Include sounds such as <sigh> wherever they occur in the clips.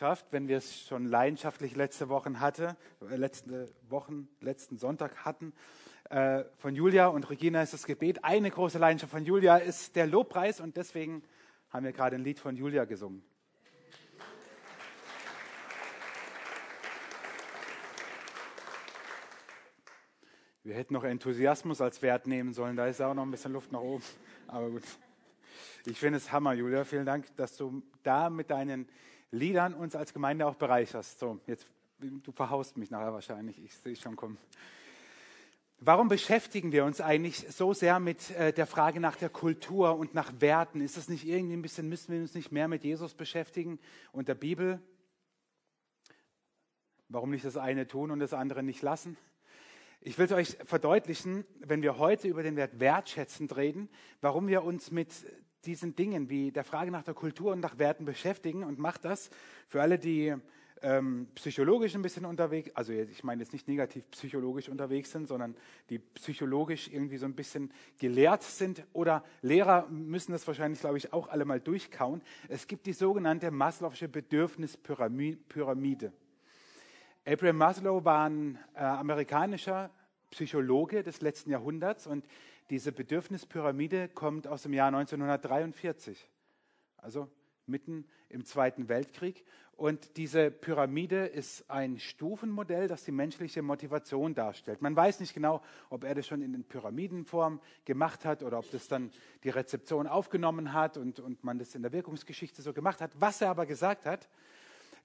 Botschaft, wenn wir es schon leidenschaftlich letzte Wochen hatte, äh, letzte Wochen, letzten Sonntag hatten. Äh, von Julia und Regina ist das Gebet. Eine große Leidenschaft von Julia ist der Lobpreis und deswegen haben wir gerade ein Lied von Julia gesungen. Wir hätten noch Enthusiasmus als Wert nehmen sollen, da ist auch noch ein bisschen Luft nach oben. <laughs> Aber gut. Ich finde es Hammer, Julia. Vielen Dank, dass du da mit deinen Liedern uns als Gemeinde auch bereicherst. So, jetzt, du verhaust mich nachher wahrscheinlich. Ich sehe schon kommen. Warum beschäftigen wir uns eigentlich so sehr mit äh, der Frage nach der Kultur und nach Werten? Ist es nicht irgendwie ein bisschen, müssen wir uns nicht mehr mit Jesus beschäftigen und der Bibel? Warum nicht das eine tun und das andere nicht lassen? Ich will es euch verdeutlichen, wenn wir heute über den Wert wertschätzend reden, warum wir uns mit diesen Dingen wie der Frage nach der Kultur und nach Werten beschäftigen und macht das für alle, die ähm, psychologisch ein bisschen unterwegs, also ich meine jetzt nicht negativ psychologisch unterwegs sind, sondern die psychologisch irgendwie so ein bisschen gelehrt sind oder Lehrer müssen das wahrscheinlich, glaube ich, auch alle mal durchkauen. Es gibt die sogenannte Maslow'sche Bedürfnispyramide. Abraham Maslow war ein äh, amerikanischer Psychologe des letzten Jahrhunderts und diese Bedürfnispyramide kommt aus dem Jahr 1943, also mitten im Zweiten Weltkrieg. Und diese Pyramide ist ein Stufenmodell, das die menschliche Motivation darstellt. Man weiß nicht genau, ob er das schon in Pyramidenform gemacht hat oder ob das dann die Rezeption aufgenommen hat und, und man das in der Wirkungsgeschichte so gemacht hat. Was er aber gesagt hat,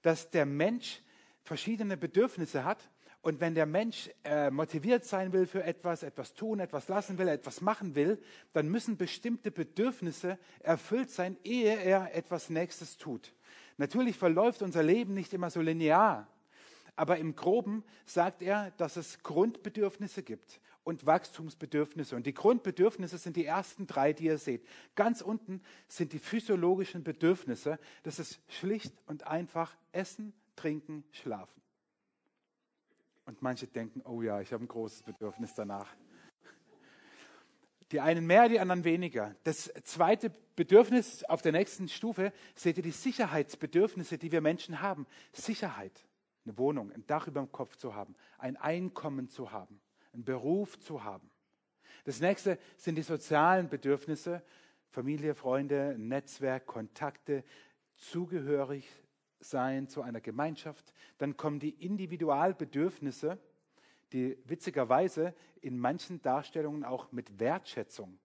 dass der Mensch verschiedene Bedürfnisse hat und wenn der Mensch äh, motiviert sein will für etwas, etwas tun, etwas lassen will, etwas machen will, dann müssen bestimmte Bedürfnisse erfüllt sein, ehe er etwas Nächstes tut. Natürlich verläuft unser Leben nicht immer so linear, aber im groben sagt er, dass es Grundbedürfnisse gibt und Wachstumsbedürfnisse. Und die Grundbedürfnisse sind die ersten drei, die ihr seht. Ganz unten sind die physiologischen Bedürfnisse. Das ist schlicht und einfach Essen, Trinken, Schlafen. Und manche denken, oh ja, ich habe ein großes Bedürfnis danach. Die einen mehr, die anderen weniger. Das zweite Bedürfnis auf der nächsten Stufe seht ihr die Sicherheitsbedürfnisse, die wir Menschen haben. Sicherheit, eine Wohnung, ein Dach über dem Kopf zu haben, ein Einkommen zu haben, einen Beruf zu haben. Das nächste sind die sozialen Bedürfnisse, Familie, Freunde, Netzwerk, Kontakte, zugehörig sein zu einer Gemeinschaft. Dann kommen die Individualbedürfnisse, die witzigerweise in manchen Darstellungen auch mit Wertschätzung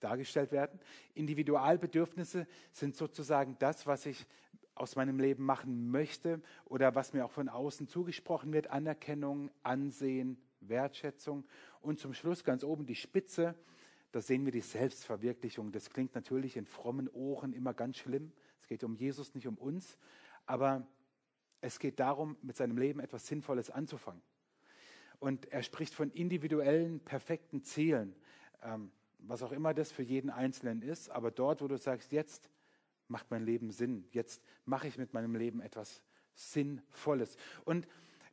dargestellt werden. Individualbedürfnisse sind sozusagen das, was ich aus meinem Leben machen möchte oder was mir auch von außen zugesprochen wird. Anerkennung, Ansehen, Wertschätzung. Und zum Schluss ganz oben die Spitze. Da sehen wir die Selbstverwirklichung. Das klingt natürlich in frommen Ohren immer ganz schlimm. Es geht um Jesus, nicht um uns. Aber es geht darum, mit seinem Leben etwas Sinnvolles anzufangen. Und er spricht von individuellen, perfekten Zielen, ähm, was auch immer das für jeden Einzelnen ist. Aber dort, wo du sagst, jetzt macht mein Leben Sinn, jetzt mache ich mit meinem Leben etwas Sinnvolles. Und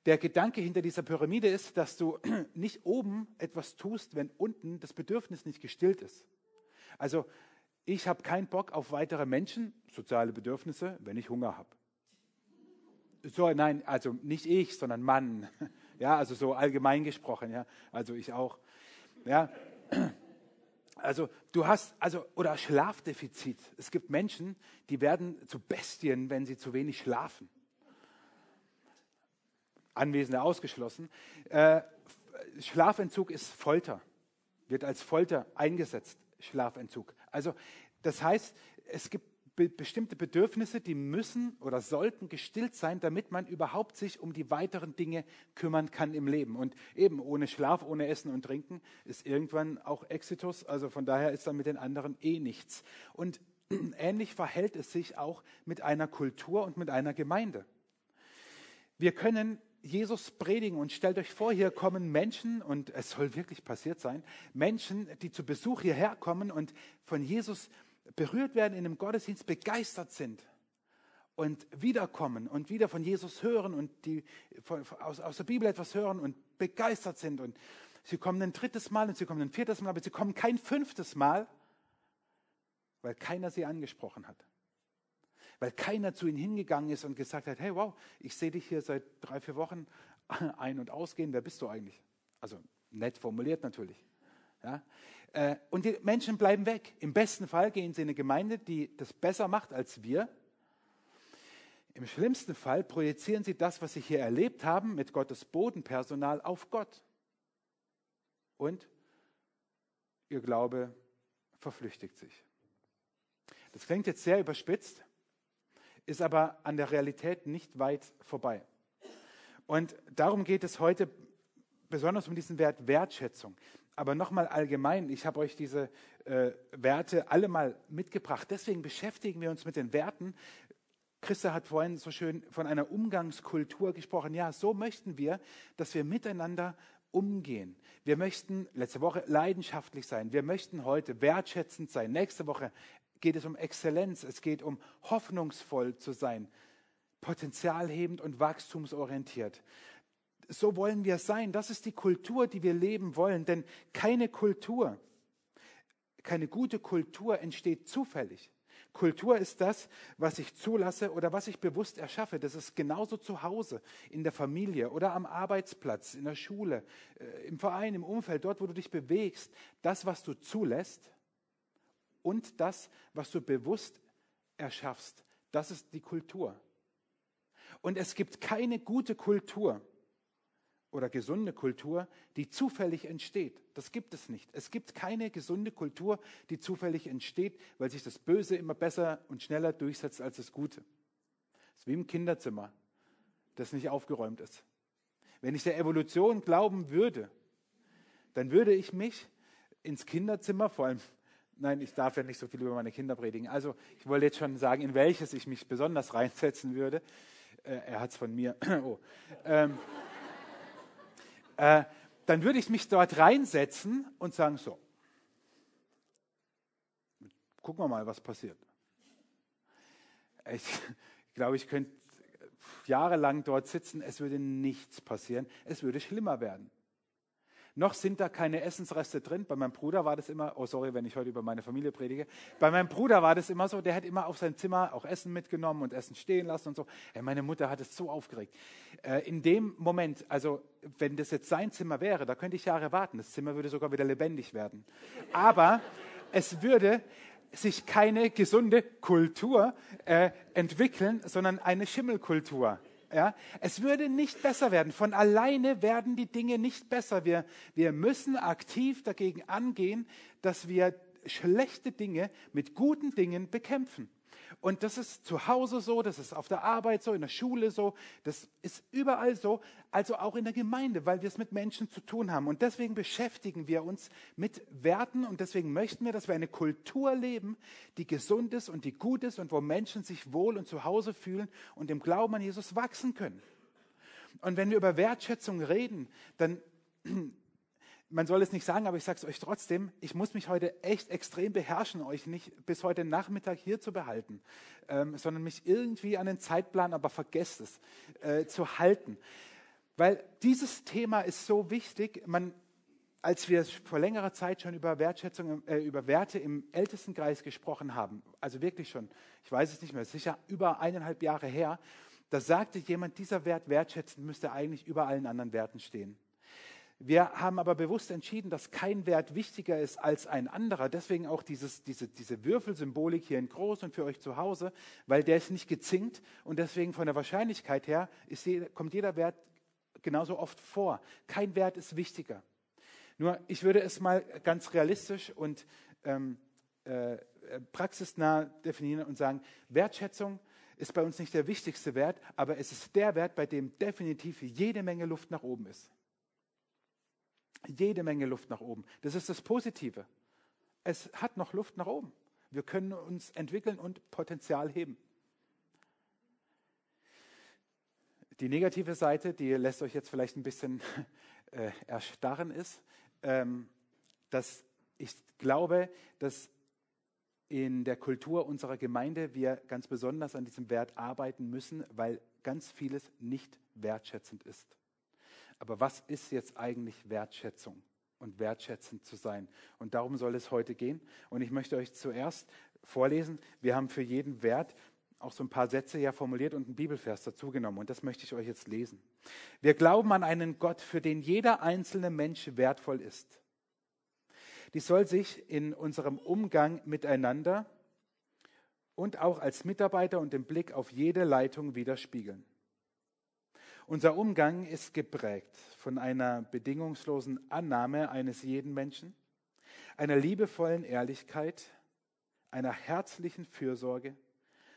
der Gedanke hinter dieser Pyramide ist, dass du <clears throat> nicht oben etwas tust, wenn unten das Bedürfnis nicht gestillt ist. Also ich habe keinen Bock auf weitere Menschen, soziale Bedürfnisse, wenn ich Hunger habe. So, nein, also nicht ich, sondern Mann. <laughs> Ja, also so allgemein gesprochen, ja. Also ich auch. Ja. <clears throat> Also du hast, also, oder Schlafdefizit. Es gibt Menschen, die werden zu Bestien, wenn sie zu wenig schlafen. Anwesende ausgeschlossen. Äh, Schlafentzug ist Folter, wird als Folter eingesetzt, Schlafentzug. Also das heißt, es gibt be bestimmte Bedürfnisse, die müssen oder sollten gestillt sein, damit man überhaupt sich um die weiteren Dinge kümmern kann im Leben. Und eben ohne Schlaf, ohne Essen und Trinken ist irgendwann auch Exitus. Also von daher ist dann mit den anderen eh nichts. Und <clears throat> ähnlich verhält es sich auch mit einer Kultur und mit einer Gemeinde. Wir können Jesus predigen und stellt euch vor, hier kommen Menschen und es soll wirklich passiert sein, Menschen, die zu Besuch hierher kommen und von Jesus berührt werden in einem Gottesdienst, begeistert sind und wiederkommen und wieder von Jesus hören und die, von, aus, aus der Bibel etwas hören und begeistert sind und sie kommen ein drittes Mal und sie kommen ein viertes Mal, aber sie kommen kein fünftes Mal, weil keiner sie angesprochen hat. Weil keiner zu ihnen hingegangen ist und gesagt hat, hey, wow, ich sehe dich hier seit drei, vier Wochen <laughs> ein- und ausgehen, wer bist du eigentlich? Also nett formuliert natürlich. Ja? Äh, und die Menschen bleiben weg. Im besten Fall gehen sie in eine Gemeinde, die das besser macht als wir. Im schlimmsten Fall projizieren sie das, was sie hier erlebt haben, mit Gottes Bodenpersonal auf Gott. Und ihr Glaube verflüchtigt sich. Das klingt jetzt sehr überspitzt, ist aber an der Realität nicht weit vorbei. Und darum geht es heute besonders um diesen Wert Wertschätzung. Aber nochmal allgemein, ich habe euch diese äh, Werte alle mal mitgebracht. Deswegen beschäftigen wir uns mit den Werten. Christa hat vorhin so schön von einer Umgangskultur gesprochen. Ja, so möchten wir, dass wir miteinander umgehen. Wir möchten letzte Woche leidenschaftlich sein. Wir möchten heute wertschätzend sein. Nächste Woche geht es um Exzellenz. Es geht um hoffnungsvoll zu sein, potenzialhebend und wachstumsorientiert. So wollen wir sein. Das ist die Kultur, die wir leben wollen. Denn keine Kultur, keine gute Kultur entsteht zufällig. Kultur ist das, was ich zulasse oder was ich bewusst erschaffe. Das ist genauso zu Hause, in der Familie oder am Arbeitsplatz, in der Schule, äh, im Verein, im Umfeld, dort, wo du dich bewegst. Das, was du zulässt und das, was du bewusst erschaffst, das ist die Kultur. Und es gibt keine gute Kultur oder gesunde Kultur, die zufällig entsteht. Das gibt es nicht. Es gibt keine gesunde Kultur, die zufällig entsteht, weil sich das Böse immer besser und schneller durchsetzt als das Gute. Es ist wie im Kinderzimmer, das nicht aufgeräumt ist. Wenn ich der Evolution glauben würde, dann würde ich mich ins Kinderzimmer, vor allem, nein, ich darf ja nicht so viel über meine Kinder predigen, also ich wollte jetzt schon sagen, in welches ich mich besonders reinsetzen würde. Äh, er hat es von mir. <clears throat> oh. Ähm, äh, dann würde ich mich dort reinsetzen und sagen, so, gucken wir mal, was passiert. Ich, ich <laughs> glaube, ich könnte jahrelang dort sitzen, es würde nichts passieren, es würde schlimmer werden. Noch sind da keine Essensreste drin. Bei meinem Bruder war das immer, oh sorry, wenn ich heute über meine Familie predige. Bei meinem Bruder war das immer so, der hat immer auf sein Zimmer auch Essen mitgenommen und Essen stehen lassen und so. Ja, meine Mutter hat es so aufgeregt. Äh, in dem Moment, also wenn das jetzt sein Zimmer wäre, da könnte ich Jahre warten. Das Zimmer würde sogar wieder lebendig werden. Aber es würde sich keine gesunde Kultur äh, entwickeln, sondern eine Schimmelkultur. Ja, es würde nicht besser werden. Von alleine werden die Dinge nicht besser. Wir, wir müssen aktiv dagegen angehen, dass wir schlechte Dinge mit guten Dingen bekämpfen. Und das ist zu Hause so, das ist auf der Arbeit so, in der Schule so, das ist überall so, also auch in der Gemeinde, weil wir es mit Menschen zu tun haben. Und deswegen beschäftigen wir uns mit Werten und deswegen möchten wir, dass wir eine Kultur leben, die gesund ist und die gut ist und wo Menschen sich wohl und zu Hause fühlen und im Glauben an Jesus wachsen können. Und wenn wir über Wertschätzung reden, dann man soll es nicht sagen, aber ich sage es euch trotzdem, ich muss mich heute echt extrem beherrschen, euch nicht bis heute Nachmittag hier zu behalten, ähm, sondern mich irgendwie an den Zeitplan, aber vergesst es, äh, zu halten. Weil dieses Thema ist so wichtig, man, als wir vor längerer Zeit schon über Wertschätzung, äh, über Werte im Ältestenkreis gesprochen haben, also wirklich schon, ich weiß es nicht mehr, sicher über eineinhalb Jahre her, da sagte jemand, dieser Wert wertschätzen müsste eigentlich über allen anderen Werten stehen. Wir haben aber bewusst entschieden, dass kein Wert wichtiger ist als ein anderer. Deswegen auch dieses, diese, diese Würfelsymbolik hier in groß und für euch zu Hause, weil der ist nicht gezinkt und deswegen von der Wahrscheinlichkeit her ist, kommt jeder Wert genauso oft vor. Kein Wert ist wichtiger. Nur ich würde es mal ganz realistisch und ähm, äh, praxisnah definieren und sagen, Wertschätzung ist bei uns nicht der wichtigste Wert, aber es ist der Wert, bei dem definitiv jede Menge Luft nach oben ist jede Menge Luft nach oben. Das ist das Positive. Es hat noch Luft nach oben. Wir können uns entwickeln und Potenzial heben. Die negative Seite, die lässt euch jetzt vielleicht ein bisschen <laughs> äh, erstarren, ist, ähm, dass ich glaube, dass in der Kultur unserer Gemeinde wir ganz besonders an diesem Wert arbeiten müssen, weil ganz vieles nicht wertschätzend ist. Aber was ist jetzt eigentlich Wertschätzung und wertschätzend zu sein? Und darum soll es heute gehen. Und ich möchte euch zuerst vorlesen, wir haben für jeden Wert auch so ein paar Sätze ja formuliert und einen Bibelvers dazu genommen. Und das möchte ich euch jetzt lesen. Wir glauben an einen Gott, für den jeder einzelne Mensch wertvoll ist. Dies soll sich in unserem Umgang miteinander und auch als Mitarbeiter und im Blick auf jede Leitung widerspiegeln. Unser Umgang ist geprägt von einer bedingungslosen Annahme eines jeden Menschen, einer liebevollen Ehrlichkeit, einer herzlichen Fürsorge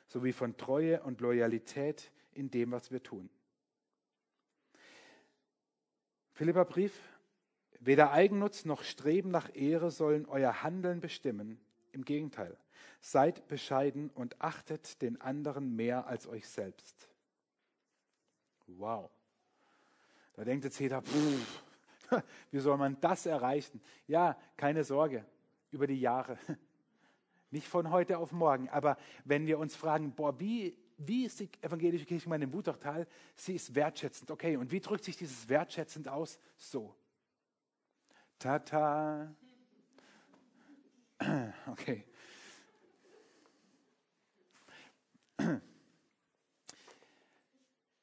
sowie von Treue und Loyalität in dem, was wir tun. Philippa Brief, weder Eigennutz noch Streben nach Ehre sollen euer Handeln bestimmen. Im Gegenteil, seid bescheiden und achtet den anderen mehr als euch selbst. Wow. Da denkt jetzt jeder, pff, <laughs> wie soll man das erreichen? Ja, keine Sorge, über die Jahre. <laughs> Nicht von heute auf morgen. Aber wenn wir uns fragen, boah, wie, wie ist die evangelische Kirchengemeinde im Wutachtal? Sie ist wertschätzend. Okay, und wie drückt sich dieses wertschätzend aus? So. Tata. <clears throat> Okay. <clears throat>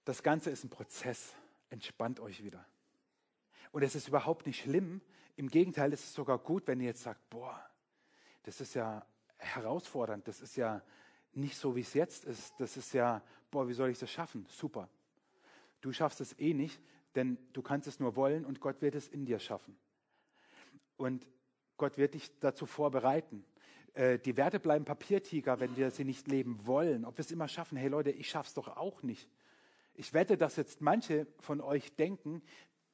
Das Ganze ist ein Prozess. Entspannt euch wieder. Und es ist überhaupt nicht schlimm. Im Gegenteil, es ist sogar gut, wenn ihr jetzt sagt, boah, das ist ja herausfordernd, das ist ja nicht so, wie es jetzt ist. Das ist ja, boah, wie soll ich das schaffen? Super. Du schaffst es eh nicht, denn du kannst es nur wollen und Gott wird es in dir schaffen. Und Gott wird dich dazu vorbereiten. Äh, die Werte bleiben Papiertiger, wenn wir sie nicht leben wollen. Ob wir es immer schaffen, hey Leute, ich schaff's doch auch nicht. Ich wette, dass jetzt manche von euch denken,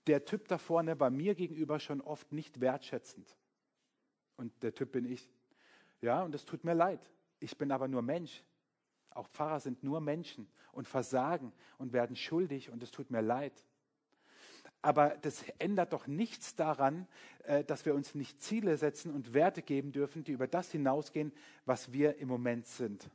der Typ da vorne war mir gegenüber schon oft nicht wertschätzend. Und der Typ bin ich. Ja, und es tut mir leid. Ich bin aber nur Mensch. Auch Pfarrer sind nur Menschen und versagen und werden schuldig und es tut mir leid. Aber das ändert doch nichts daran, äh, dass wir uns nicht Ziele setzen und Werte geben dürfen, die über das hinausgehen, was wir im Moment sind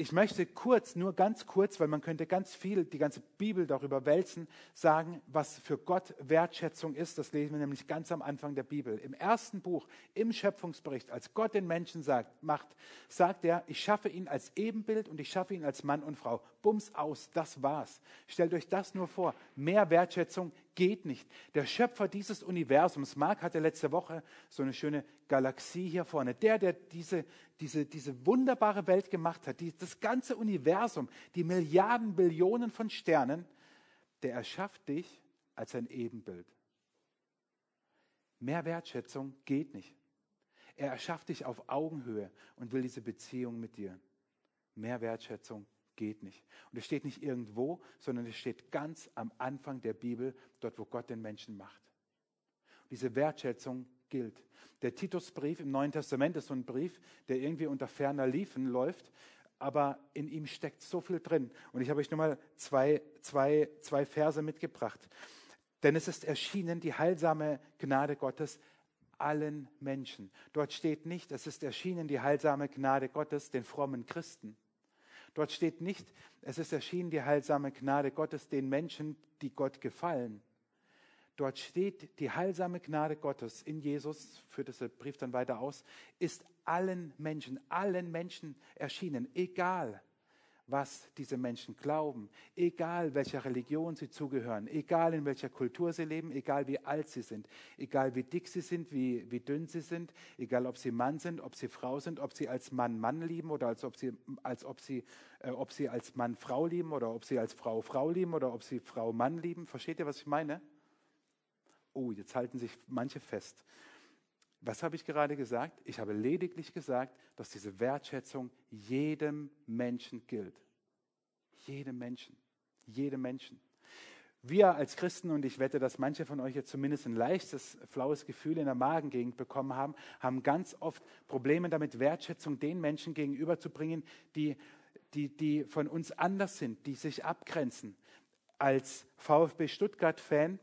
ich möchte kurz, nur ganz kurz, weil man könnte ganz viel, die ganze Bibel darüber wälzen, sagen, was für Gott Wertschätzung ist. Das lesen wir nämlich ganz am Anfang der Bibel. Im ersten Buch, im Schöpfungsbericht, als Gott den Menschen sagt, macht, sagt er, ich schaffe ihn als Ebenbild und ich schaffe ihn als Mann und Frau. Bums aus, das war's. Stellt euch das nur vor. Mehr Wertschätzung geht nicht. Der Schöpfer dieses Universums, Mark hatte letzte Woche so eine schöne Galaxie hier vorne, der, der diese, diese, diese wunderbare Welt gemacht hat, die, das ganze Universum, die Milliarden, Billionen von Sternen, der erschafft dich als ein Ebenbild. Mehr Wertschätzung geht nicht. Er erschafft dich auf Augenhöhe und will diese Beziehung mit dir. Mehr Wertschätzung geht nicht. Und es steht nicht irgendwo, sondern es steht ganz am Anfang der Bibel, dort wo Gott den Menschen macht. Und diese Wertschätzung gilt. Der Titusbrief im Neuen Testament ist so ein Brief, der irgendwie unter ferner Liefen läuft, aber in ihm steckt so viel drin. Und ich habe euch nur mal zwei, zwei, zwei Verse mitgebracht. Denn es ist erschienen die heilsame Gnade Gottes allen Menschen. Dort steht nicht, es ist erschienen die heilsame Gnade Gottes den frommen Christen. Dort steht nicht, es ist erschienen die heilsame Gnade Gottes den Menschen, die Gott gefallen. Dort steht, die heilsame Gnade Gottes in Jesus, führt dieser Brief dann weiter aus, ist allen Menschen, allen Menschen erschienen, egal was diese Menschen glauben, egal welcher Religion sie zugehören, egal in welcher Kultur sie leben, egal wie alt sie sind, egal wie dick sie sind, wie, wie dünn sie sind, egal ob sie Mann sind, ob sie Frau sind, ob sie als Mann Mann lieben oder als ob sie, als ob sie, äh, ob sie als Mann Frau lieben oder ob sie als Frau Frau lieben oder ob sie Frau Mann lieben. Versteht ihr, was ich meine? Oh, jetzt halten sich manche fest. Was habe ich gerade gesagt? Ich habe lediglich gesagt, dass diese Wertschätzung jedem Menschen gilt. Jedem Menschen. Jedem Menschen. Wir als Christen, und ich wette, dass manche von euch jetzt zumindest ein leichtes, flaues Gefühl in der Magengegend bekommen haben, haben ganz oft Probleme damit, Wertschätzung den Menschen gegenüberzubringen, die, die, die von uns anders sind, die sich abgrenzen. Als VfB Stuttgart-Fan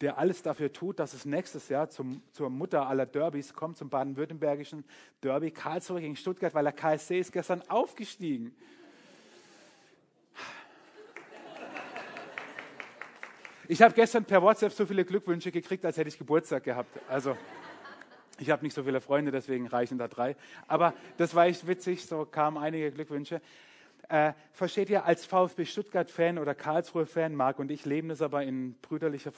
der alles dafür tut, dass es nächstes Jahr zum, zur Mutter aller Derbys kommt, zum baden-württembergischen Derby Karlsruhe gegen Stuttgart, weil der KSC ist gestern aufgestiegen. Ich habe gestern per WhatsApp so viele Glückwünsche gekriegt, als hätte ich Geburtstag gehabt. Also, Ich habe nicht so viele Freunde, deswegen reichen da drei. Aber das war echt witzig, so kamen einige Glückwünsche. Äh, versteht ihr, als VfB Stuttgart-Fan oder Karlsruhe-Fan, Marc und ich leben es aber in brüderlicher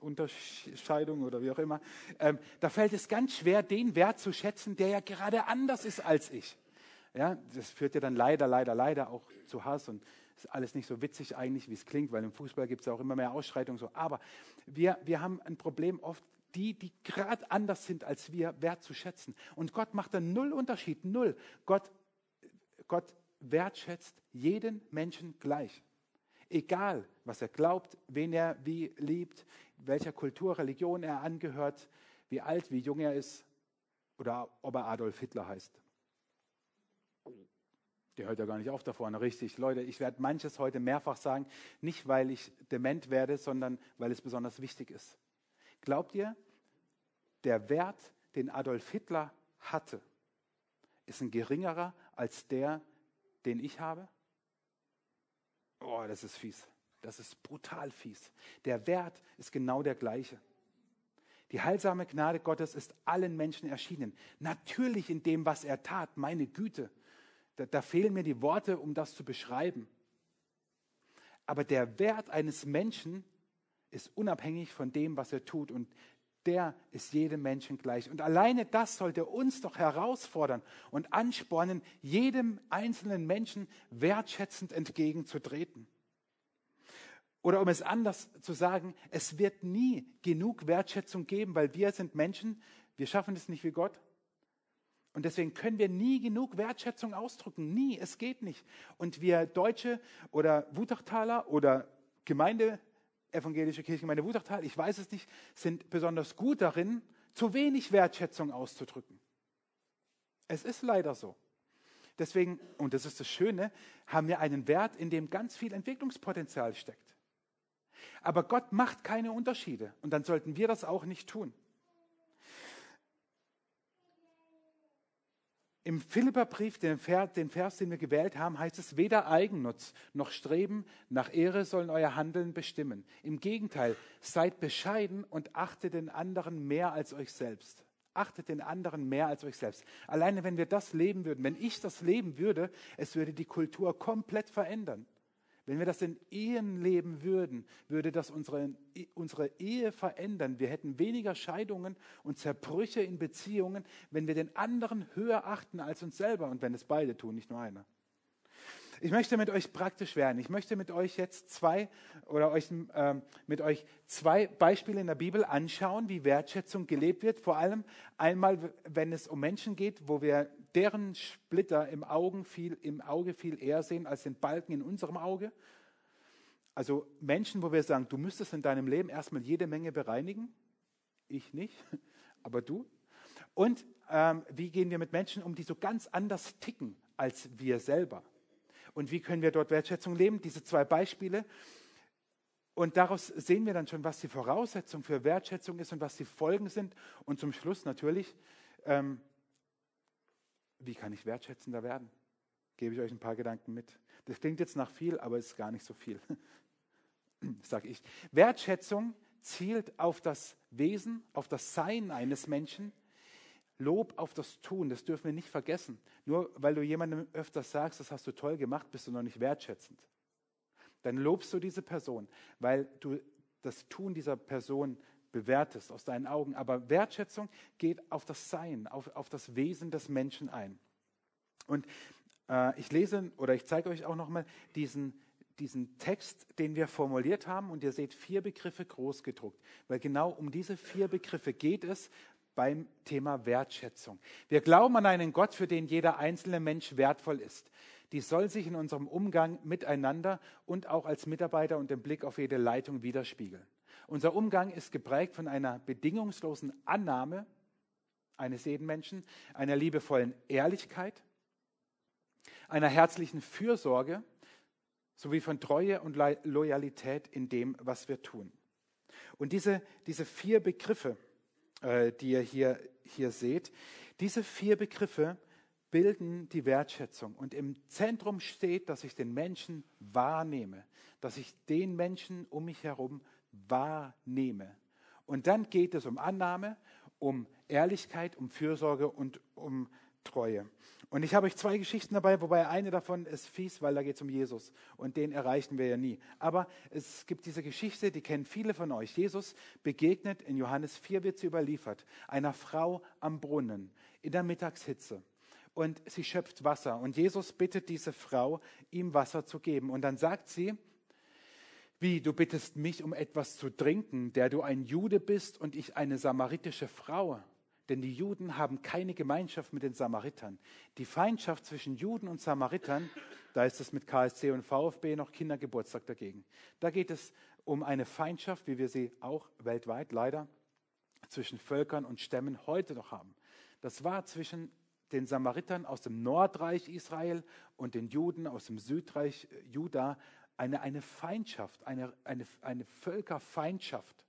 Unterscheidung oder wie auch immer, ähm, da fällt es ganz schwer, den Wert zu schätzen, der ja gerade anders ist als ich. Ja, das führt ja dann leider, leider, leider auch zu Hass und ist alles nicht so witzig eigentlich, wie es klingt, weil im Fußball gibt es ja auch immer mehr Ausschreitungen. So. Aber wir, wir haben ein Problem oft, die, die gerade anders sind als wir, wertzuschätzen. Und Gott macht da null Unterschied, null. Gott, Gott wertschätzt jeden Menschen gleich. Egal, was er glaubt, wen er wie liebt, welcher Kultur, Religion er angehört, wie alt, wie jung er ist oder ob er Adolf Hitler heißt. Der hört ja gar nicht auf da vorne, richtig. Leute, ich werde manches heute mehrfach sagen, nicht weil ich dement werde, sondern weil es besonders wichtig ist. Glaubt ihr, der Wert, den Adolf Hitler hatte, ist ein geringerer als der, den ich habe? Oh, das ist fies. Das ist brutal fies. Der Wert ist genau der gleiche. Die heilsame Gnade Gottes ist allen Menschen erschienen. Natürlich in dem, was er tat. Meine Güte. Da, da fehlen mir die Worte, um das zu beschreiben. Aber der Wert eines Menschen ist unabhängig von dem, was er tut. Und der ist jedem Menschen gleich. Und alleine das sollte uns doch herausfordern und anspornen, jedem einzelnen Menschen wertschätzend entgegenzutreten. Oder um es anders zu sagen, es wird nie genug Wertschätzung geben, weil wir sind Menschen, wir schaffen es nicht wie Gott. Und deswegen können wir nie genug Wertschätzung ausdrücken. Nie, es geht nicht. Und wir Deutsche oder Wutachtaler oder Gemeinde, evangelische Kirchengemeinde Wutachtal, ich weiß es nicht, sind besonders gut darin, zu wenig Wertschätzung auszudrücken. Es ist leider so. Deswegen, und das ist das Schöne, haben wir einen Wert, in dem ganz viel Entwicklungspotenzial steckt. Aber Gott macht keine Unterschiede und dann sollten wir das auch nicht tun. Im Philipperbrief, den Vers, den Vers, den wir gewählt haben, heißt es, weder Eigennutz noch Streben nach Ehre sollen euer Handeln bestimmen. Im Gegenteil, seid bescheiden und achtet den anderen mehr als euch selbst. Achtet den anderen mehr als euch selbst. Alleine wenn wir das leben würden, wenn ich das leben würde, es würde die Kultur komplett verändern. Wenn wir das in Ehen leben würden, würde das unsere, unsere Ehe verändern. Wir hätten weniger Scheidungen und Zerbrüche in Beziehungen, wenn wir den anderen höher achten als uns selber und wenn es beide tun, nicht nur einer. Ich möchte mit euch praktisch werden. Ich möchte mit euch jetzt zwei oder euch, äh, mit euch zwei Beispiele in der Bibel anschauen, wie Wertschätzung gelebt wird. Vor allem einmal, wenn es um Menschen geht, wo wir deren Splitter im, Augen viel, im Auge viel eher sehen als den Balken in unserem Auge. Also Menschen, wo wir sagen, du müsstest in deinem Leben erstmal jede Menge bereinigen. Ich nicht, <laughs> aber du. Und ähm, wie gehen wir mit Menschen um, die so ganz anders ticken als wir selber? Und wie können wir dort Wertschätzung leben? Diese zwei Beispiele. Und daraus sehen wir dann schon, was die Voraussetzung für Wertschätzung ist und was die Folgen sind. Und zum Schluss natürlich, ähm, wie kann ich wertschätzender werden? Gebe ich euch ein paar Gedanken mit. Das klingt jetzt nach viel, aber es ist gar nicht so viel, <laughs> sage ich. Wertschätzung zielt auf das Wesen, auf das Sein eines Menschen. Lob auf das Tun, das dürfen wir nicht vergessen. Nur weil du jemandem öfters sagst, das hast du toll gemacht, bist du noch nicht wertschätzend. Dann lobst du diese Person, weil du das Tun dieser Person bewertest aus deinen Augen. Aber Wertschätzung geht auf das Sein, auf, auf das Wesen des Menschen ein. Und äh, ich lese oder ich zeige euch auch nochmal diesen, diesen Text, den wir formuliert haben. Und ihr seht vier Begriffe groß gedruckt, weil genau um diese vier Begriffe geht es beim Thema Wertschätzung. Wir glauben an einen Gott, für den jeder einzelne Mensch wertvoll ist. Die soll sich in unserem Umgang miteinander und auch als Mitarbeiter und im Blick auf jede Leitung widerspiegeln. Unser Umgang ist geprägt von einer bedingungslosen Annahme eines jeden Menschen, einer liebevollen Ehrlichkeit, einer herzlichen Fürsorge sowie von Treue und Loyalität in dem, was wir tun. Und diese, diese vier Begriffe, äh, die ihr hier, hier seht, diese vier Begriffe bilden die Wertschätzung. Und im Zentrum steht, dass ich den Menschen wahrnehme, dass ich den Menschen um mich herum wahrnehme. Und dann geht es um Annahme um Ehrlichkeit, um Fürsorge und um Treue. Und ich habe euch zwei Geschichten dabei, wobei eine davon ist fies, weil da geht es um Jesus. Und den erreichen wir ja nie. Aber es gibt diese Geschichte, die kennen viele von euch. Jesus begegnet, in Johannes 4 wird sie überliefert, einer Frau am Brunnen in der Mittagshitze. Und sie schöpft Wasser. Und Jesus bittet diese Frau, ihm Wasser zu geben. Und dann sagt sie, wie, du bittest mich um etwas zu trinken, der du ein Jude bist und ich eine samaritische Frau. Denn die Juden haben keine Gemeinschaft mit den Samaritern. Die Feindschaft zwischen Juden und Samaritern, da ist es mit KSC und VfB noch Kindergeburtstag dagegen. Da geht es um eine Feindschaft, wie wir sie auch weltweit leider zwischen Völkern und Stämmen heute noch haben. Das war zwischen den Samaritern aus dem Nordreich Israel und den Juden aus dem Südreich Juda eine, eine Feindschaft, eine, eine, eine Völkerfeindschaft.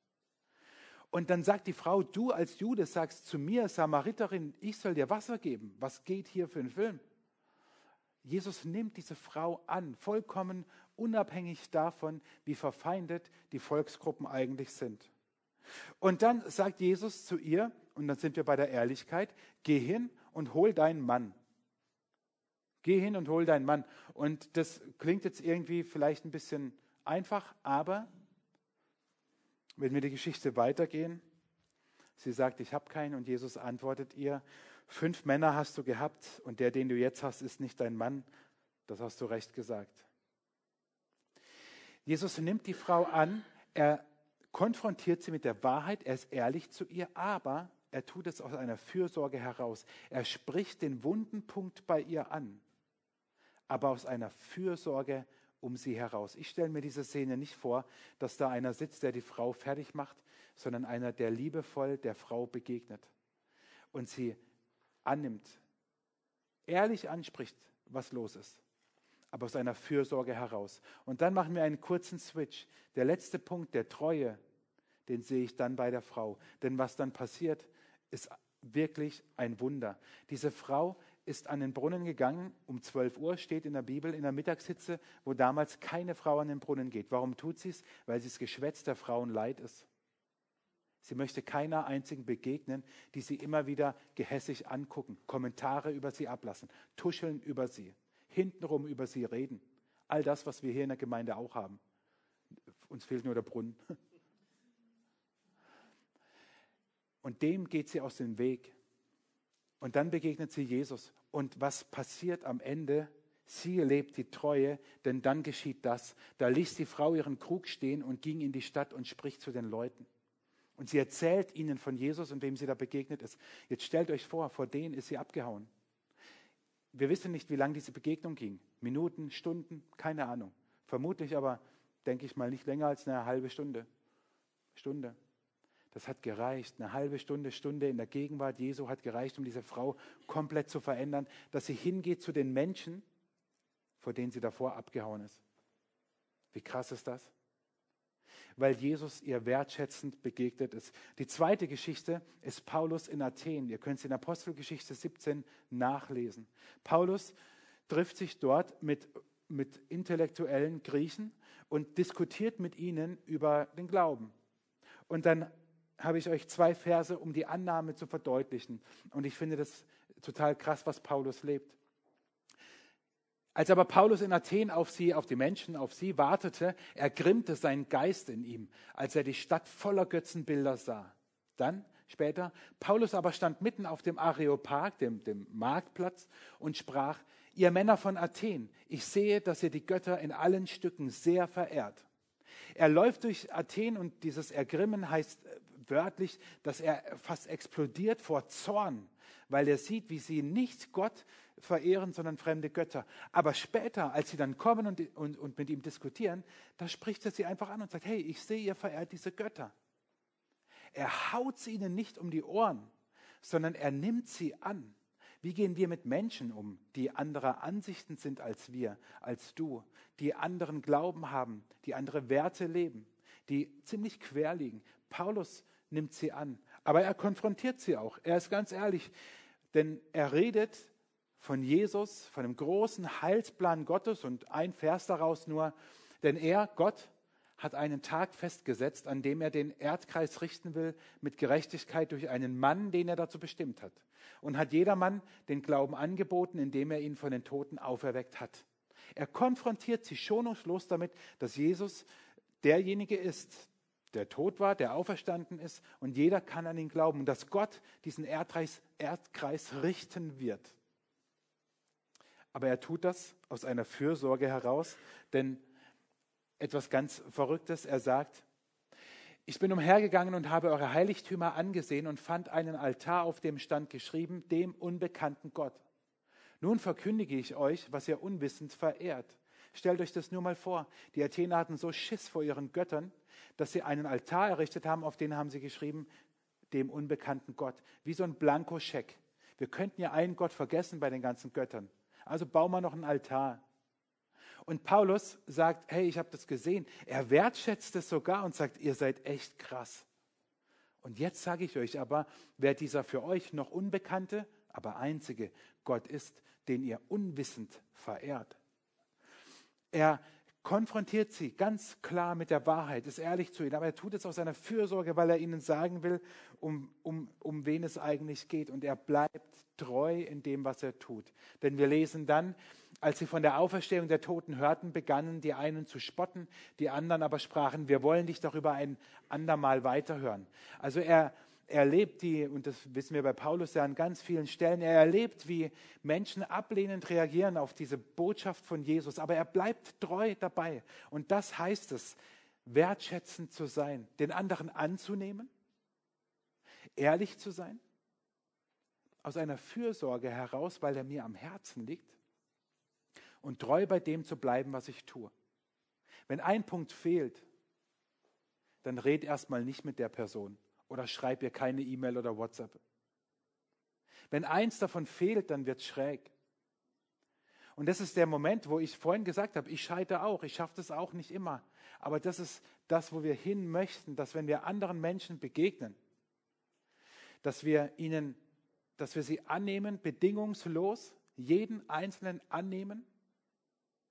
Und dann sagt die Frau, du als Jude sagst zu mir, Samariterin, ich soll dir Wasser geben. Was geht hier für ein Film? Jesus nimmt diese Frau an, vollkommen unabhängig davon, wie verfeindet die Volksgruppen eigentlich sind. Und dann sagt Jesus zu ihr, und dann sind wir bei der Ehrlichkeit, geh hin und hol deinen Mann. Geh hin und hol deinen Mann. Und das klingt jetzt irgendwie vielleicht ein bisschen einfach, aber wenn wir die Geschichte weitergehen, sie sagt, ich habe keinen und Jesus antwortet ihr, fünf Männer hast du gehabt und der, den du jetzt hast, ist nicht dein Mann. Das hast du recht gesagt. Jesus nimmt die Frau an, er konfrontiert sie mit der Wahrheit, er ist ehrlich zu ihr, aber er tut es aus einer Fürsorge heraus. Er spricht den wunden Punkt bei ihr an, aber aus einer Fürsorge um sie heraus. Ich stelle mir diese Szene nicht vor, dass da einer sitzt, der die Frau fertig macht, sondern einer, der liebevoll der Frau begegnet und sie annimmt, ehrlich anspricht, was los ist, aber aus einer Fürsorge heraus. Und dann machen wir einen kurzen Switch. Der letzte Punkt der Treue, den sehe ich dann bei der Frau. Denn was dann passiert, ist wirklich ein Wunder. Diese Frau ist an den Brunnen gegangen, um 12 Uhr steht in der Bibel, in der Mittagshitze, wo damals keine Frau an den Brunnen geht. Warum tut sie es? Weil sie das Geschwätz der Frauen leid ist. Sie möchte keiner einzigen begegnen, die sie immer wieder gehässig angucken, Kommentare über sie ablassen, tuscheln über sie, hintenrum über sie reden. All das, was wir hier in der Gemeinde auch haben. Uns fehlt nur der Brunnen. <laughs> Und dem geht sie aus dem Weg. Und dann begegnet sie Jesus. Und was passiert am Ende? Sie erlebt die Treue, denn dann geschieht das. Da ließ die Frau ihren Krug stehen und ging in die Stadt und spricht zu den Leuten. Und sie erzählt ihnen von Jesus und wem sie da begegnet ist. Jetzt stellt euch vor, vor denen ist sie abgehauen. Wir wissen nicht, wie lange diese Begegnung ging. Minuten, Stunden, keine Ahnung. Vermutlich aber, denke ich mal, nicht länger als eine halbe Stunde. Stunde. Das hat gereicht. Eine halbe Stunde, Stunde in der Gegenwart Jesu hat gereicht, um diese Frau komplett zu verändern, dass sie hingeht zu den Menschen, vor denen sie davor abgehauen ist. Wie krass ist das? Weil Jesus ihr wertschätzend begegnet ist. Die zweite Geschichte ist Paulus in Athen. Ihr könnt es in Apostelgeschichte 17 nachlesen. Paulus trifft sich dort mit, mit intellektuellen Griechen und diskutiert mit ihnen über den Glauben. Und dann habe ich euch zwei Verse, um die Annahme zu verdeutlichen. Und ich finde das total krass, was Paulus lebt. Als aber Paulus in Athen auf sie, auf die Menschen, auf sie wartete, ergrimmte sein Geist in ihm, als er die Stadt voller Götzenbilder sah. Dann, später, Paulus aber stand mitten auf dem Areopag, dem, dem Marktplatz, und sprach, ihr Männer von Athen, ich sehe, dass ihr die Götter in allen Stücken sehr verehrt. Er läuft durch Athen und dieses Ergrimmen heißt wörtlich, dass er fast explodiert vor Zorn, weil er sieht, wie sie nicht Gott verehren, sondern fremde Götter. Aber später, als sie dann kommen und, und, und mit ihm diskutieren, da spricht er sie einfach an und sagt, hey, ich sehe, ihr verehrt diese Götter. Er haut sie ihnen nicht um die Ohren, sondern er nimmt sie an. Wie gehen wir mit Menschen um, die anderer Ansichten sind als wir, als du, die anderen Glauben haben, die andere Werte leben, die ziemlich quer liegen? Paulus nimmt sie an. Aber er konfrontiert sie auch. Er ist ganz ehrlich, denn er redet von Jesus, von dem großen Heilsplan Gottes und ein Vers daraus nur, denn er, Gott, hat einen Tag festgesetzt, an dem er den Erdkreis richten will mit Gerechtigkeit durch einen Mann, den er dazu bestimmt hat. Und hat jedermann den Glauben angeboten, indem er ihn von den Toten auferweckt hat. Er konfrontiert sie schonungslos damit, dass Jesus derjenige ist, der tot war, der auferstanden ist und jeder kann an ihn glauben, dass Gott diesen Erdkreis, Erdkreis richten wird. Aber er tut das aus einer Fürsorge heraus, denn etwas ganz Verrücktes, er sagt, ich bin umhergegangen und habe eure Heiligtümer angesehen und fand einen Altar, auf dem stand geschrieben, dem unbekannten Gott. Nun verkündige ich euch, was ihr unwissend verehrt. Stellt euch das nur mal vor. Die Athener hatten so Schiss vor ihren Göttern, dass sie einen Altar errichtet haben, auf den haben sie geschrieben, dem unbekannten Gott. Wie so ein Blankoscheck. Wir könnten ja einen Gott vergessen bei den ganzen Göttern. Also bauen wir noch einen Altar. Und Paulus sagt, hey, ich habe das gesehen. Er wertschätzt es sogar und sagt, ihr seid echt krass. Und jetzt sage ich euch aber, wer dieser für euch noch unbekannte, aber einzige Gott ist, den ihr unwissend verehrt. Er konfrontiert sie ganz klar mit der Wahrheit, ist ehrlich zu ihnen, aber er tut es aus seiner Fürsorge, weil er ihnen sagen will, um, um, um wen es eigentlich geht. Und er bleibt treu in dem, was er tut. Denn wir lesen dann, als sie von der Auferstehung der Toten hörten, begannen die einen zu spotten, die anderen aber sprachen, wir wollen dich darüber ein andermal weiterhören. Also er, erlebt die, und das wissen wir bei Paulus ja an ganz vielen Stellen, er erlebt, wie Menschen ablehnend reagieren auf diese Botschaft von Jesus, aber er bleibt treu dabei. Und das heißt es, wertschätzend zu sein, den anderen anzunehmen, ehrlich zu sein, aus einer Fürsorge heraus, weil er mir am Herzen liegt, und treu bei dem zu bleiben, was ich tue. Wenn ein Punkt fehlt, dann red erstmal nicht mit der Person oder schreib ihr keine E-Mail oder WhatsApp. Wenn eins davon fehlt, dann wird schräg. Und das ist der Moment, wo ich vorhin gesagt habe, ich scheitere auch, ich schaffe das auch nicht immer. Aber das ist das, wo wir hin möchten, dass wenn wir anderen Menschen begegnen, dass wir ihnen, dass wir sie annehmen, bedingungslos, jeden Einzelnen annehmen,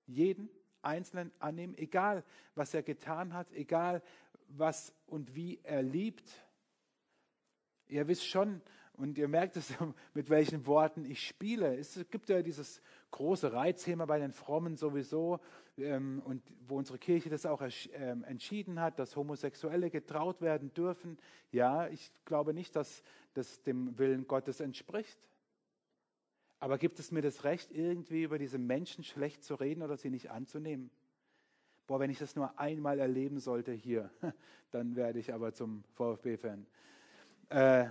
jeden Einzelnen annehmen, egal was er getan hat, egal was und wie er liebt, Ihr wisst schon, und ihr merkt es, <laughs> mit welchen Worten ich spiele. Es gibt ja dieses große Reizthema bei den Frommen sowieso, ähm, und wo unsere Kirche das auch ähm, entschieden hat, dass Homosexuelle getraut werden dürfen. Ja, ich glaube nicht, dass das dem Willen Gottes entspricht. Aber gibt es mir das Recht, irgendwie über diese Menschen schlecht zu reden oder sie nicht anzunehmen? Boah, wenn ich das nur einmal erleben sollte hier, <laughs> dann werde ich aber zum VfB-Fan. Äh,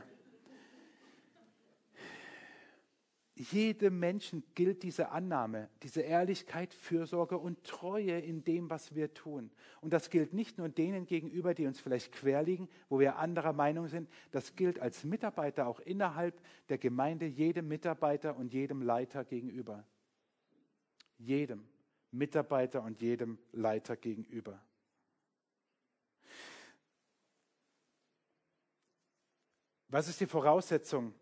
jedem Menschen gilt diese Annahme, diese Ehrlichkeit, Fürsorge und Treue in dem, was wir tun. Und das gilt nicht nur denen gegenüber, die uns vielleicht querliegen, wo wir anderer Meinung sind. Das gilt als Mitarbeiter auch innerhalb der Gemeinde, jedem Mitarbeiter und jedem Leiter gegenüber. Jedem Mitarbeiter und jedem Leiter gegenüber. Was ist die Voraussetzung?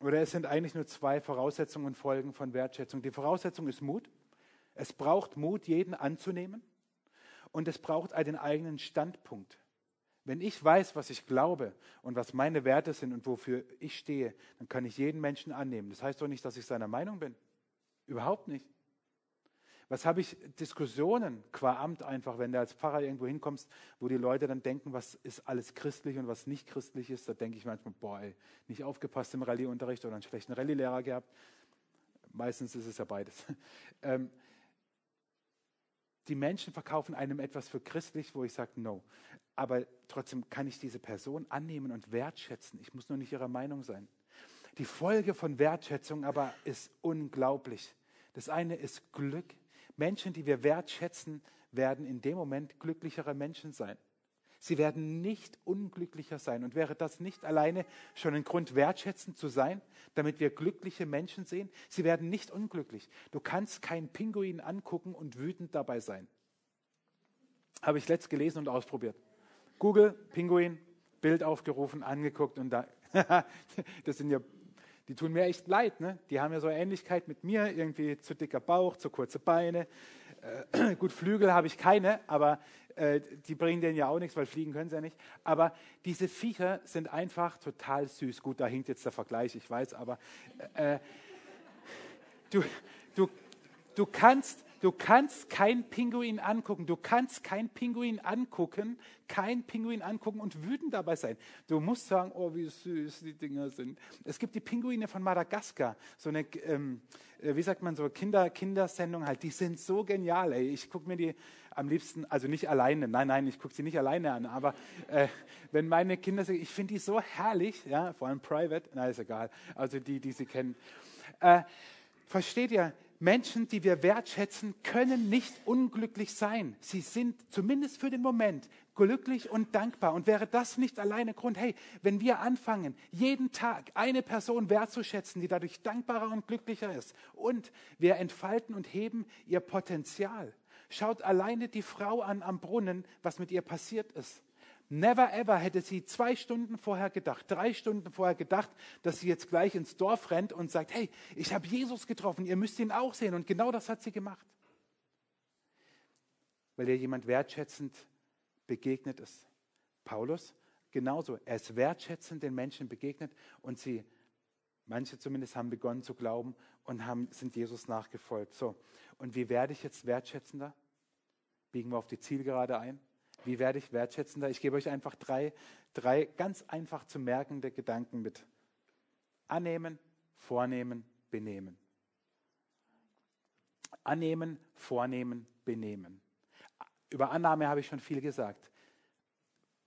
Oder es sind eigentlich nur zwei Voraussetzungen und Folgen von Wertschätzung. Die Voraussetzung ist Mut. Es braucht Mut, jeden anzunehmen. Und es braucht einen eigenen Standpunkt. Wenn ich weiß, was ich glaube und was meine Werte sind und wofür ich stehe, dann kann ich jeden Menschen annehmen. Das heißt doch nicht, dass ich seiner Meinung bin. Überhaupt nicht. Was habe ich Diskussionen qua Amt einfach, wenn du als Pfarrer irgendwo hinkommst, wo die Leute dann denken, was ist alles christlich und was nicht christlich ist, da denke ich manchmal, boah, ey, nicht aufgepasst im Rallyeunterricht oder einen schlechten Rallye-Lehrer gehabt. Meistens ist es ja beides. <laughs> Ähm, die Menschen verkaufen einem etwas für christlich, wo ich sage, no. Aber trotzdem kann ich diese Person annehmen und wertschätzen. Ich muss nur nicht ihrer Meinung sein. Die Folge von Wertschätzung aber ist unglaublich. Das eine ist Glück, Menschen, die wir wertschätzen, werden in dem Moment glücklichere Menschen sein. Sie werden nicht unglücklicher sein. Und wäre das nicht alleine schon ein Grund, wertschätzend zu sein, damit wir glückliche Menschen sehen? Sie werden nicht unglücklich. Du kannst keinen Pinguin angucken und wütend dabei sein. Habe ich letzt gelesen und ausprobiert. Google, Pinguin, Bild aufgerufen, angeguckt und da, <laughs> das sind ja die tun mir echt leid. Ne? Die haben ja so Ähnlichkeit mit mir, irgendwie zu dicker Bauch, zu kurze Beine. Äh, <clears throat> gut, Flügel habe ich keine, aber äh, die bringen denen ja auch nichts, weil fliegen können sie ja nicht. Aber diese Viecher sind einfach total süß. Gut, da hinkt jetzt der Vergleich, ich weiß, aber äh, du, du, du kannst Du kannst kein Pinguin angucken. Du kannst kein Pinguin angucken, kein Pinguin angucken und wütend dabei sein. Du musst sagen, oh, wie süß die Dinger sind. Es gibt die Pinguine von Madagaskar, so eine, ähm, äh, wie sagt man so, Kinder, Kindersendung halt. Die sind so genial, ey. Ich gucke mir die am liebsten, also nicht alleine, nein, nein, ich gucke sie nicht alleine an, aber äh, wenn meine Kinder ich finde die so herrlich, ja, vor allem private, na, ist egal, also die, die sie kennen. Äh, versteht ihr, Menschen, die wir wertschätzen, können nicht unglücklich sein. Sie sind zumindest für den Moment glücklich und dankbar. Und wäre das nicht alleine Grund, hey, wenn wir anfangen, jeden Tag eine Person wertzuschätzen, die dadurch dankbarer und glücklicher ist, und wir entfalten und heben ihr Potenzial. Schaut alleine die Frau an am Brunnen, was mit ihr passiert ist. Never ever hätte sie zwei Stunden vorher gedacht, drei Stunden vorher gedacht, dass sie jetzt gleich ins Dorf rennt und sagt, hey, ich habe Jesus getroffen, ihr müsst ihn auch sehen. Und genau das hat sie gemacht. Weil ihr jemand wertschätzend begegnet ist. Paulus genauso. Er ist wertschätzend den Menschen begegnet und sie, manche zumindest, haben begonnen zu glauben und haben, sind Jesus nachgefolgt. So, und wie werde ich jetzt wertschätzender? Biegen wir auf die Zielgerade ein. Wie werde ich wertschätzender? Ich gebe euch einfach drei, drei ganz einfach zu merkende Gedanken mit. Annehmen, vornehmen, benehmen. Annehmen, vornehmen, benehmen. Über Annahme habe ich schon viel gesagt.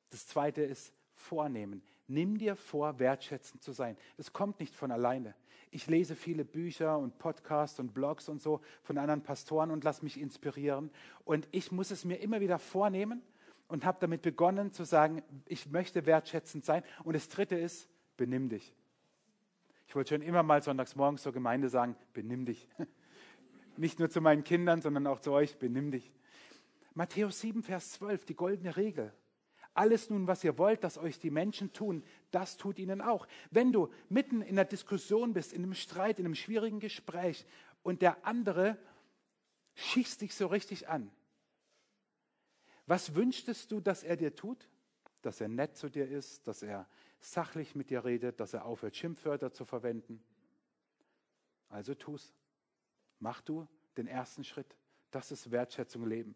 Das zweite ist vornehmen. Nimm dir vor, wertschätzend zu sein. Es kommt nicht von alleine. Ich lese viele Bücher und Podcasts und Blogs und so von anderen Pastoren und lasse mich inspirieren. Und ich muss es mir immer wieder vornehmen und habe damit begonnen zu sagen, ich möchte wertschätzend sein. Und das Dritte ist, benimm dich. Ich wollte schon immer mal sonntags morgens zur Gemeinde sagen, benimm dich. <laughs> Nicht nur zu meinen Kindern, sondern auch zu euch, benimm dich. Matthäus 7, Vers 12, die goldene Regel. Alles nun, was ihr wollt, dass euch die Menschen tun, das tut ihnen auch. Wenn du mitten in einer Diskussion bist, in einem Streit, in einem schwierigen Gespräch und der andere schießt dich so richtig an, was wünschtest du, dass er dir tut? Dass er nett zu dir ist, dass er sachlich mit dir redet, dass er aufhört, Schimpfwörter zu verwenden. Also tu's. Mach du den ersten Schritt. Das ist Wertschätzung leben.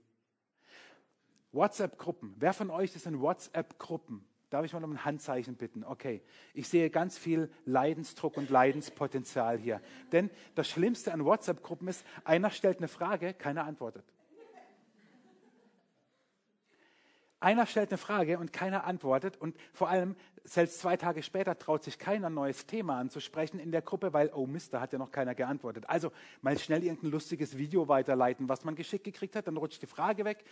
WhatsApp-Gruppen. Wer von euch ist in WhatsApp-Gruppen? Darf ich mal um ein Handzeichen bitten? Okay. Ich sehe ganz viel Leidensdruck und Leidenspotenzial hier. Denn das Schlimmste an WhatsApp-Gruppen ist, einer stellt eine Frage, keiner antwortet. Einer stellt eine Frage und keiner antwortet. Und vor allem, selbst zwei Tage später traut sich keiner, ein neues Thema anzusprechen in der Gruppe, weil, oh Mist, da hat ja noch keiner geantwortet. Also mal schnell irgendein lustiges Video weiterleiten, was man geschickt gekriegt hat, dann rutscht die Frage weg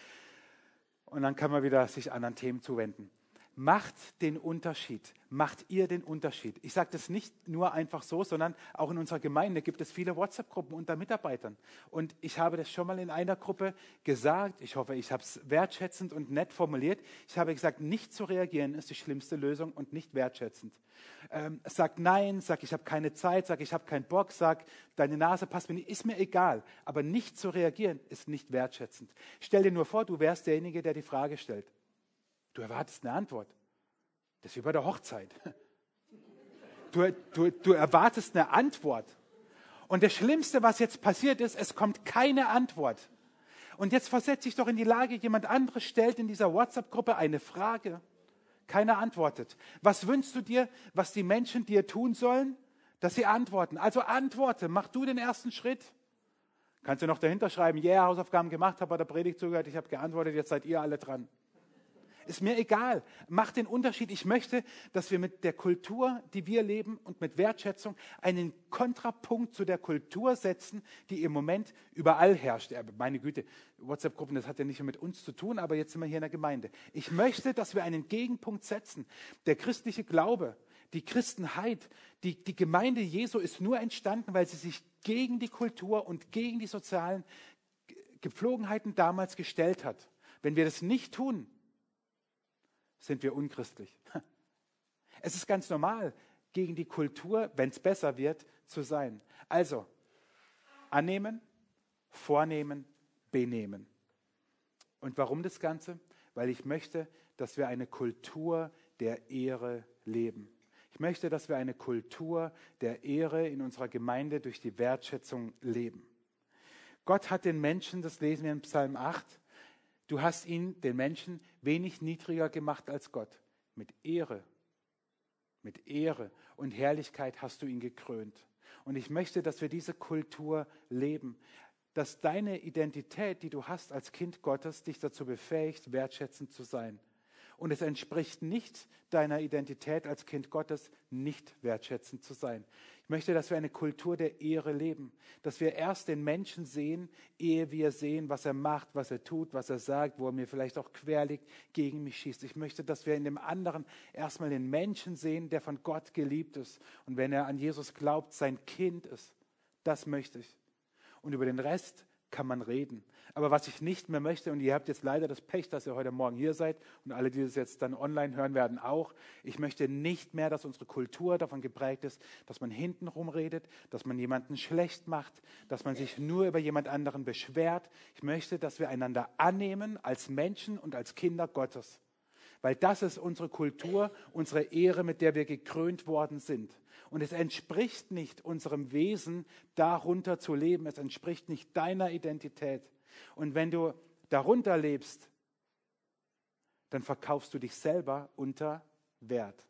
und dann kann man wieder sich anderen Themen zuwenden macht den Unterschied. Macht ihr den Unterschied. Ich sage das nicht nur einfach so, sondern auch in unserer Gemeinde gibt es viele WhatsApp-Gruppen unter Mitarbeitern. Und ich habe das schon mal in einer Gruppe gesagt. Ich hoffe, ich habe es wertschätzend und nett formuliert. Ich habe gesagt, nicht zu reagieren ist die schlimmste Lösung und nicht wertschätzend. Ähm, sag nein, sag ich habe keine Zeit, sag ich habe keinen Bock, sag deine Nase passt mir nicht, ist mir egal. Aber nicht zu reagieren ist nicht wertschätzend. Stell dir nur vor, du wärst derjenige, der die Frage stellt. Du erwartest eine Antwort. Das ist wie bei der Hochzeit. <laughs> Du, du, du erwartest eine Antwort. Und das Schlimmste, was jetzt passiert ist, es kommt keine Antwort. Und jetzt versetze ich doch in die Lage, jemand anderes stellt in dieser WhatsApp-Gruppe eine Frage. Keiner antwortet. Was wünschst du dir, was die Menschen dir tun sollen? Dass sie antworten. Also antworte, mach du den ersten Schritt. Kannst du noch dahinter schreiben, ja, yeah, Hausaufgaben gemacht, habe bei der Predigt zugehört, ich habe geantwortet, jetzt seid ihr alle dran. Ist mir egal. Macht den Unterschied. Ich möchte, dass wir mit der Kultur, die wir leben und mit Wertschätzung einen Kontrapunkt zu der Kultur setzen, die im Moment überall herrscht. Meine Güte, WhatsApp-Gruppen, das hat ja nicht mehr mit uns zu tun, aber jetzt sind wir hier in der Gemeinde. Ich möchte, dass wir einen Gegenpunkt setzen. Der christliche Glaube, die Christenheit, die, die Gemeinde Jesu ist nur entstanden, weil sie sich gegen die Kultur und gegen die sozialen Gepflogenheiten damals gestellt hat. Wenn wir das nicht tun, sind wir unchristlich. <laughs> Es ist ganz normal, gegen die Kultur, wenn es besser wird, zu sein. Also, annehmen, vornehmen, benehmen. Und warum das Ganze? weil ich möchte, dass wir eine Kultur der Ehre leben. Ich möchte, dass wir eine Kultur der Ehre in unserer Gemeinde durch die Wertschätzung leben. Gott hat den Menschen, das lesen wir in Psalm 8, du hast ihn, den Menschen, wenig niedriger gemacht als Gott. Mit Ehre, mit Ehre und Herrlichkeit hast du ihn gekrönt. Und ich möchte, dass wir diese Kultur leben, dass deine Identität, die du hast als Kind Gottes, dich dazu befähigt, wertschätzend zu sein. Und es entspricht nicht deiner Identität als Kind Gottes, nicht wertschätzend zu sein. Ich möchte, dass wir eine Kultur der Ehre leben, dass wir erst den Menschen sehen, ehe wir sehen, was er macht, was er tut, was er sagt, wo er mir vielleicht auch quer liegt, gegen mich schießt. Ich möchte, dass wir in dem anderen erstmal den Menschen sehen, der von Gott geliebt ist und wenn er an Jesus glaubt, sein Kind ist. Das möchte ich. Und über den Rest kann man reden. Aber was ich nicht mehr möchte, und ihr habt jetzt leider das Pech, dass ihr heute Morgen hier seid und alle, die das jetzt dann online hören werden, auch, ich möchte nicht mehr, dass unsere Kultur davon geprägt ist, dass man hintenrum redet, dass man jemanden schlecht macht, dass man sich nur über jemand anderen beschwert. Ich möchte, dass wir einander annehmen als Menschen und als Kinder Gottes. Weil das ist unsere Kultur, unsere Ehre, mit der wir gekrönt worden sind. Und es entspricht nicht unserem Wesen, darunter zu leben. Es entspricht nicht deiner Identität. Und wenn du darunter lebst, dann verkaufst du dich selber unter Wert.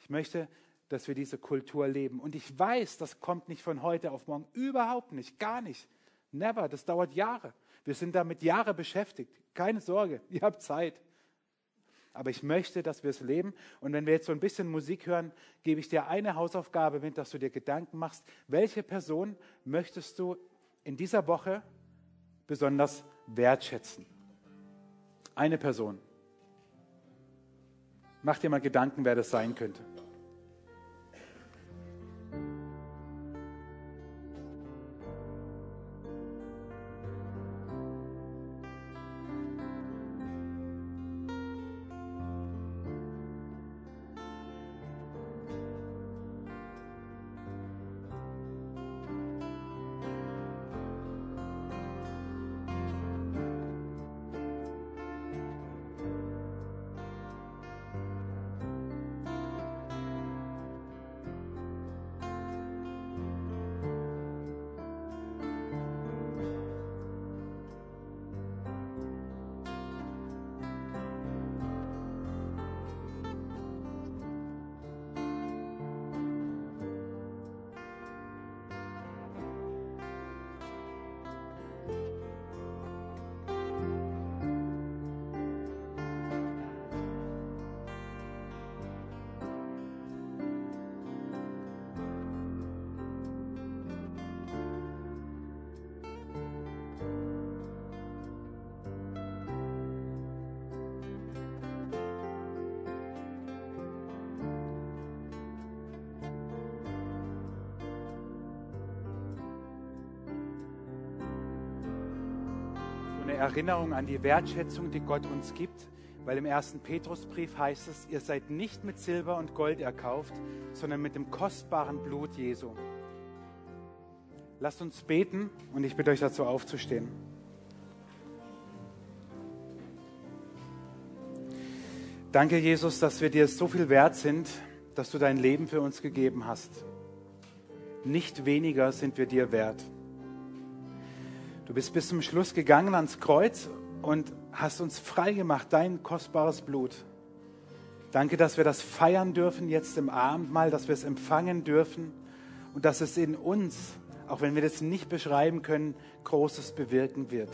Ich möchte, dass wir diese Kultur leben. Und ich weiß, das kommt nicht von heute auf morgen. Überhaupt nicht, gar nicht. Never. Das dauert Jahre. Wir sind damit Jahre beschäftigt. Keine Sorge, ihr habt Zeit. Aber ich möchte, dass wir es leben. Und wenn wir jetzt so ein bisschen Musik hören, gebe ich dir eine Hausaufgabe mit, dass du dir Gedanken machst, welche Person möchtest du in dieser Woche besonders wertschätzen. Eine Person. Mach dir mal Gedanken, wer das sein könnte. Erinnerung an die Wertschätzung, die Gott uns gibt, weil im ersten Petrusbrief heißt es, ihr seid nicht mit Silber und Gold erkauft, sondern mit dem kostbaren Blut Jesu. Lasst uns beten und ich bitte euch dazu aufzustehen. Danke, Jesus, dass wir dir so viel wert sind, dass du dein Leben für uns gegeben hast. Nicht weniger sind wir dir wert. Du bist bis zum Schluss gegangen ans Kreuz und hast uns frei gemacht, dein kostbares Blut. Danke, dass wir das feiern dürfen jetzt im Abendmahl, dass wir es empfangen dürfen und dass es in uns, auch wenn wir das nicht beschreiben können, Großes bewirken wird.